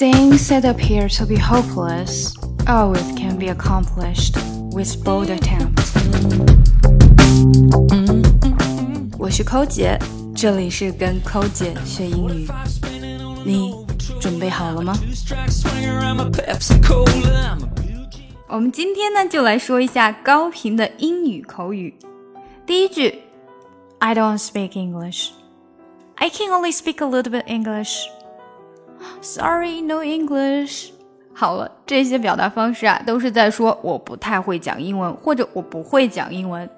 Things that appear to be hopeless always can be accomplished with bold attempt. 我是寇姐，这里是跟寇姐学英语。你准备好了吗？我们今天呢，就来说一下高频的英语口语。第一句，I don't speak English. I can only speak a little bit English. Sorry, no English. 好了，这些表达方式啊，都是在说我不太会讲英文，或者我不会讲英文。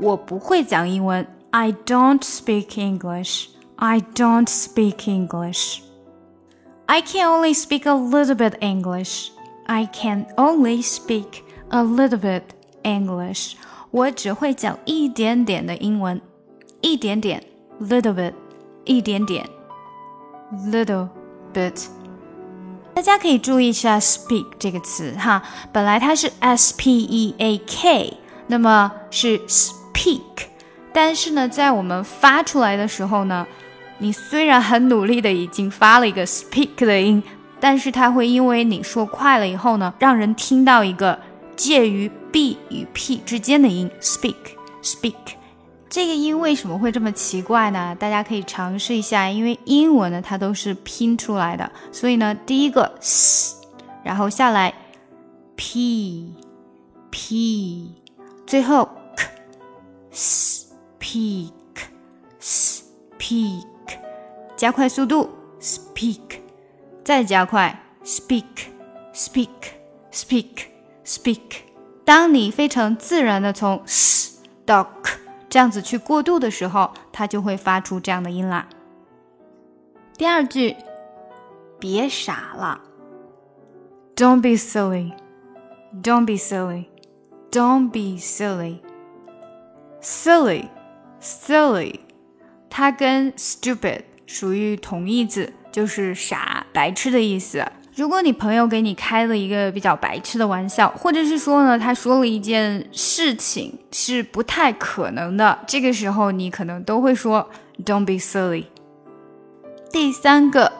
我不会讲英文，I don't speak English. I don't speak English. I can only speak a little bit English. I can only speak a little bit English. 我只会讲一点点的英文，一点点，little bit，一点点，little bit。大家可以注意一下 “speak” 这个词哈，本来它是 s p e a k，那么是 speak，但是呢，在我们发出来的时候呢，你虽然很努力的已经发了一个 speak 的音，但是它会因为你说快了以后呢，让人听到一个。介于 b 与 p 之间的音，speak speak，这个音为什么会这么奇怪呢？大家可以尝试一下，因为英文呢它都是拼出来的，所以呢第一个 s，然后下来 p p，最后 k，speak speak，加快速度 speak，再加快 speak speak speak。speak，当你非常自然的从 s 到 k 这样子去过渡的时候，它就会发出这样的音啦。第二句，别傻了，Don't be silly，Don't be silly，Don't be silly，silly，silly，它跟 stupid 属于同义字，就是傻、白痴的意思。如果你朋友给你开了一个比较白痴的玩笑，或者是说呢，他说了一件事情是不太可能的，这个时候你可能都会说 "Don't be silly"。第三个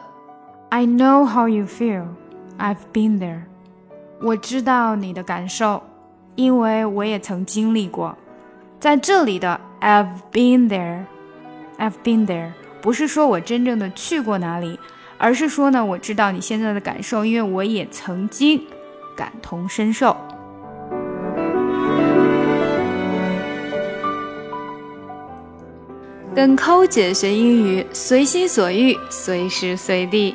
，I know how you feel, I've been there。我知道你的感受，因为我也曾经历过。在这里的 I've been there, I've been there，不是说我真正的去过哪里。而是说呢，我知道你现在的感受，因为我也曾经感同身受。跟抠姐学英语，随心所欲，随时随地。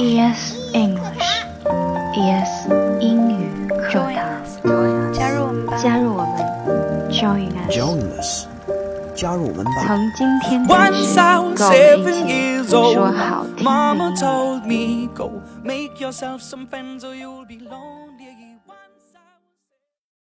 ES 英语课堂，加入我们吧！加入我们，Join us，加入我们吧！从今天开始，跟我们一起说好听的英语。